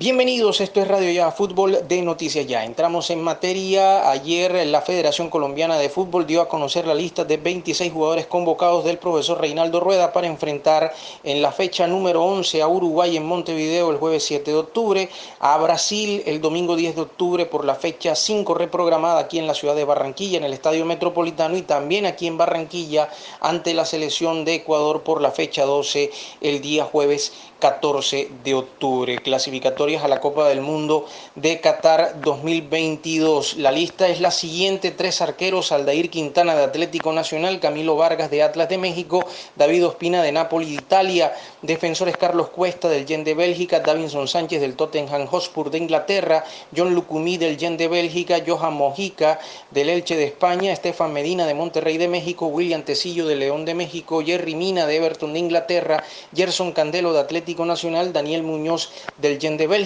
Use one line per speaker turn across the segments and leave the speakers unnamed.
Bienvenidos, esto es Radio Ya Fútbol de Noticias Ya. Entramos en materia. Ayer la Federación Colombiana de Fútbol dio a conocer la lista de 26 jugadores convocados del profesor Reinaldo Rueda para enfrentar en la fecha número 11 a Uruguay en Montevideo el jueves 7 de octubre, a Brasil el domingo 10 de octubre por la fecha 5 reprogramada aquí en la ciudad de Barranquilla en el Estadio Metropolitano y también aquí en Barranquilla ante la selección de Ecuador por la fecha 12 el día jueves 14 de octubre. A la Copa del Mundo de Qatar 2022. La lista es la siguiente. Tres arqueros, Aldair Quintana de Atlético Nacional, Camilo Vargas de Atlas de México, David Ospina de Napoli de Italia, defensores Carlos Cuesta del Gen de Bélgica, Davinson Sánchez del Tottenham Hotspur de Inglaterra, John Lucumí del Gen de Bélgica, Johan Mojica del Elche de España, Estefan Medina de Monterrey de México, William Tecillo de León de México, Jerry Mina de Everton de Inglaterra, Gerson Candelo de Atlético Nacional, Daniel Muñoz del Gen de Bélgica,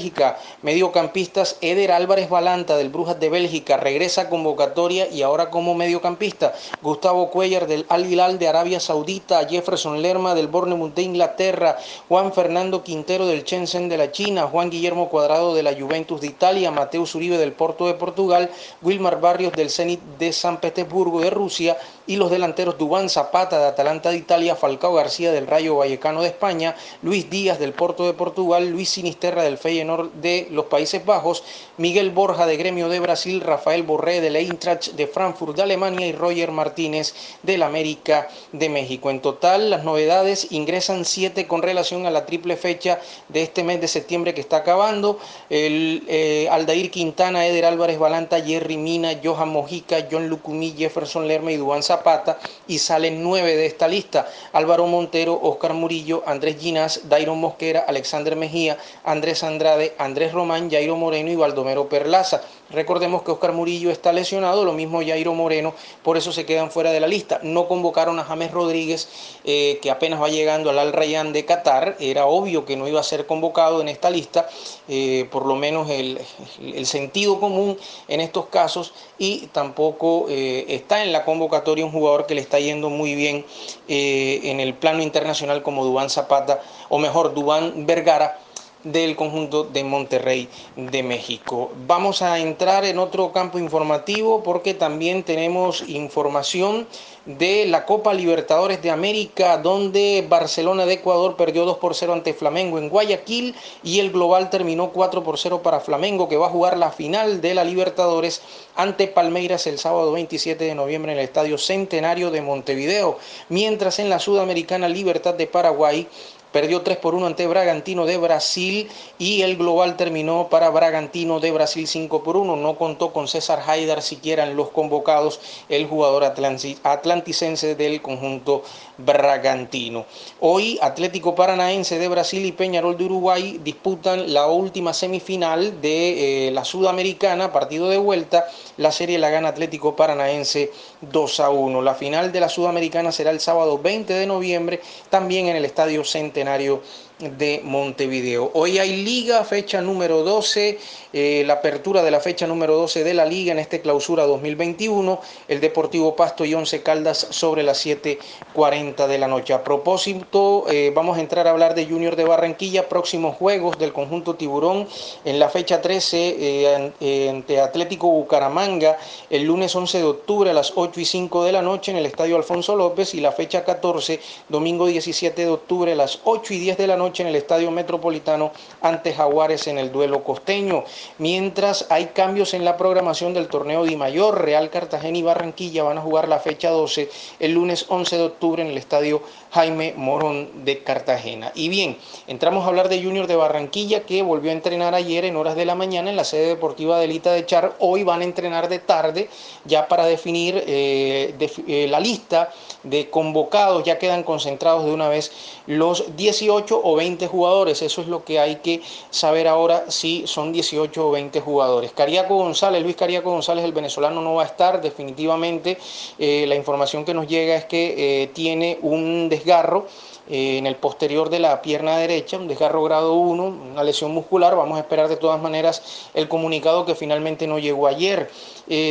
mediocampistas Eder Álvarez Balanta del Brujas de Bélgica, regresa convocatoria y ahora como mediocampista, Gustavo Cuellar del Al Hilal de Arabia Saudita, Jefferson Lerma del Bournemouth de Inglaterra, Juan Fernando Quintero del Shenzhen de la China, Juan Guillermo Cuadrado de la Juventus de Italia, Mateus Uribe del Porto de Portugal, Wilmar Barrios del Zenit de San Petersburgo de Rusia. Y los delanteros Dubán Zapata de Atalanta de Italia, Falcao García del Rayo Vallecano de España, Luis Díaz del Porto de Portugal, Luis Sinisterra del Feyenoord de los Países Bajos, Miguel Borja de Gremio de Brasil, Rafael Borré de la Eintracht de Frankfurt de Alemania y Roger Martínez del América de México. En total, las novedades ingresan siete con relación a la triple fecha de este mes de septiembre que está acabando. El, eh, Aldair Quintana, Eder Álvarez Balanta, Jerry Mina, Johan Mojica, John Lucumí, Jefferson Lerma y Dubán Zapata. Y salen nueve de esta lista. Álvaro Montero, Oscar Murillo, Andrés Ginás, Dairon Mosquera, Alexander Mejía, Andrés Andrade, Andrés Román, Jairo Moreno y Baldomero Perlaza. Recordemos que Oscar Murillo está lesionado, lo mismo Jairo Moreno, por eso se quedan fuera de la lista. No convocaron a James Rodríguez, eh, que apenas va llegando al Al Rayyan de Qatar. Era obvio que no iba a ser convocado en esta lista, eh, por lo menos el, sentido común en estos casos, y tampoco eh, está en la convocatoria un jugador que le está yendo muy bien en el plano internacional como Dubán Zapata, o mejor, Dubán Vergara del conjunto de Monterrey de México. Vamos a entrar en otro campo informativo porque también tenemos información de la Copa Libertadores de América donde Barcelona de Ecuador perdió 2 por 0 ante Flamengo en Guayaquil y el global terminó 4 por 0 para Flamengo que va a jugar la final de la Libertadores ante Palmeiras el sábado 27 de noviembre en el Estadio Centenario de Montevideo, mientras en la Sudamericana Libertad de Paraguay perdió 3 por 1 ante Bragantino de Brasil y el global terminó para Bragantino de Brasil 5 por 1. No contó con César Haidar siquiera en los convocados, el jugador atlanticense del conjunto Bragantino. Hoy Atlético Paranaense de Brasil y Peñarol de Uruguay disputan la última semifinal de eh, la Sudamericana, partido de vuelta. La serie la gana Atlético Paranaense 2 a 1. La final de la Sudamericana será el sábado 20 de noviembre, también en el Estadio Centenario escenario de Montevideo. Hoy hay liga, fecha número 12, eh, la apertura de la fecha número 12 de la liga en este clausura 2021, el Deportivo Pasto y Once Caldas sobre las 7.40 de la noche. A propósito, eh, vamos a entrar a hablar de Junior de Barranquilla, próximos juegos del conjunto Tiburón en la fecha 13 eh, ante Atlético Bucaramanga el lunes 11 de octubre a las 8 y 5 de la noche en el Estadio Alfonso López y la fecha 14, domingo 17 de octubre a las 8 y 10 de la noche en el Estadio Metropolitano ante Jaguares en el duelo costeño. Mientras hay cambios en la programación del torneo Di Mayor, Real Cartagena y Barranquilla van a jugar la fecha 12 el lunes 11 de octubre en el Estadio Jaime Morón de Cartagena. Y bien, entramos a hablar de Junior de Barranquilla que volvió a entrenar ayer en horas de la mañana en la sede deportiva de Elita de Char. Hoy van a entrenar de tarde ya para definir eh, eh, la lista de convocados. Ya quedan concentrados de una vez los 18 o 20 jugadores. Eso es lo que hay que saber ahora si son 18 o 20 jugadores. Cariaco González, Luis Cariaco González, el venezolano, no va a estar definitivamente. Eh, la información que nos llega es que eh, tiene un desgarro eh, en el posterior de la pierna derecha, un desgarro grado 1, una lesión muscular. Vamos a esperar de todas maneras el comunicado que finalmente no llegó ayer.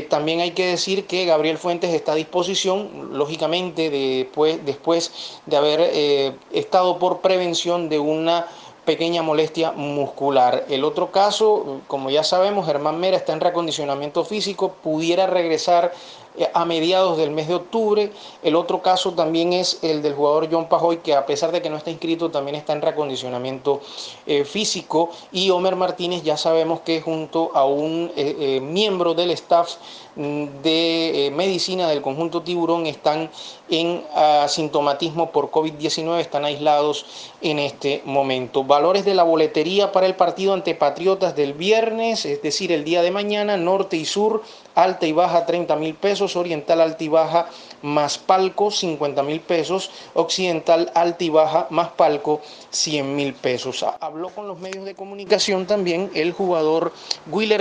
también hay que decir que Gabriel Fuentes está a disposición, lógicamente después, después de haber estado por prevención de una pequeña molestia muscular. El otro caso, como ya sabemos, Germán Mera está en recondicionamiento físico, pudiera regresar eh, a mediados del mes de octubre. El otro caso también es el del jugador John Pajoy, que a pesar de que no está inscrito, también está en recondicionamiento eh, físico. Y Homer Martínez ya sabemos que junto a un eh, miembro del staff de medicina del conjunto tiburón están en asintomatismo por COVID-19, están aislados en este momento. Valores de la boletería para el partido ante Patriotas del viernes, es decir, el día de mañana, norte y sur, alta y baja 30 mil pesos, oriental alta y baja más palco 50 mil pesos, occidental alta y baja más palco 100 mil pesos. Habló con los medios de comunicación también el jugador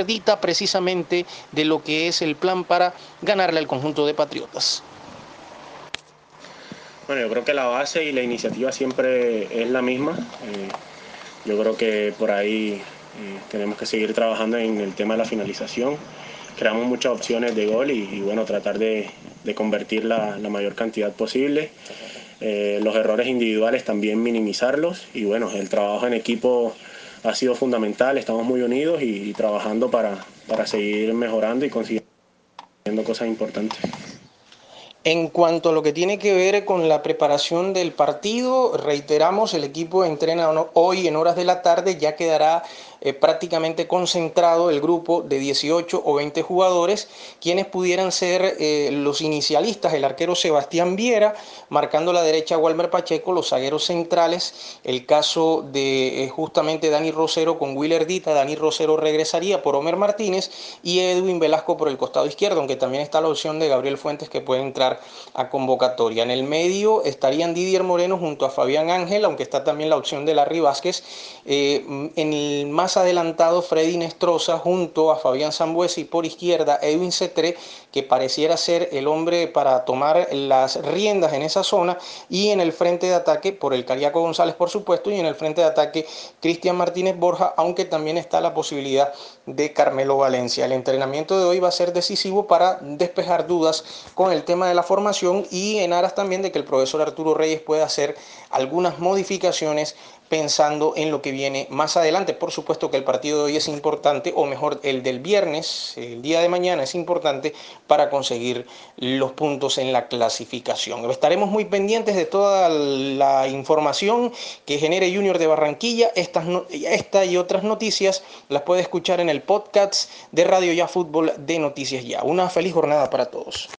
Dita precisamente de lo que es el plan para ganarle al conjunto de Patriotas.
Bueno, yo creo que la base y la iniciativa siempre es la misma. Eh, yo creo que por ahí eh, tenemos que seguir trabajando en el tema de la finalización. Creamos muchas opciones de gol y, bueno, tratar de, convertir la, mayor cantidad posible. Eh, los errores individuales también minimizarlos y bueno, el trabajo en equipo ha sido fundamental, estamos muy unidos y, trabajando para, para seguir mejorando y consiguiendo cosas importantes.
En cuanto a lo que tiene que ver con la preparación del partido, reiteramos, el equipo entrena hoy en horas de la tarde, ya quedará eh, prácticamente concentrado el grupo de 18 o 20 jugadores, quienes pudieran ser eh, los inicialistas, el arquero Sebastián Viera, marcando la derecha Walmer Pacheco, los zagueros centrales, el caso de eh, justamente Dani Rosero con Willer Dita, Dani Rosero regresaría por Homer Martínez y Edwin Velasco por el costado izquierdo, aunque también está la opción de Gabriel Fuentes que puede entrar a convocatoria. En el medio estarían Didier Moreno junto a Fabián Ángel, aunque está también la opción de Larry Vázquez. en el más adelantado Freddy Nestroza junto a Fabián Zambuesi por izquierda, Edwin Cetré, que pareciera ser el hombre para tomar las riendas en esa zona, y en el frente de ataque por el Cariaco González, por supuesto, y en el frente de ataque Cristian Martínez Borja, aunque también está la posibilidad de Carmelo Valencia. El entrenamiento de hoy va a ser decisivo para despejar dudas con el tema de la formación y en aras también de que el profesor Arturo Reyes pueda hacer algunas modificaciones pensando en lo que viene más adelante. Por supuesto que el partido de hoy es importante, o mejor, el del viernes, el día de mañana es importante para conseguir los puntos en la clasificación. Estaremos muy pendientes de toda la información que genere Junior de Barranquilla. Estas, esta y otras noticias las puede escuchar en el podcast de Radio Ya Fútbol de Noticias Ya. Una feliz jornada para todos.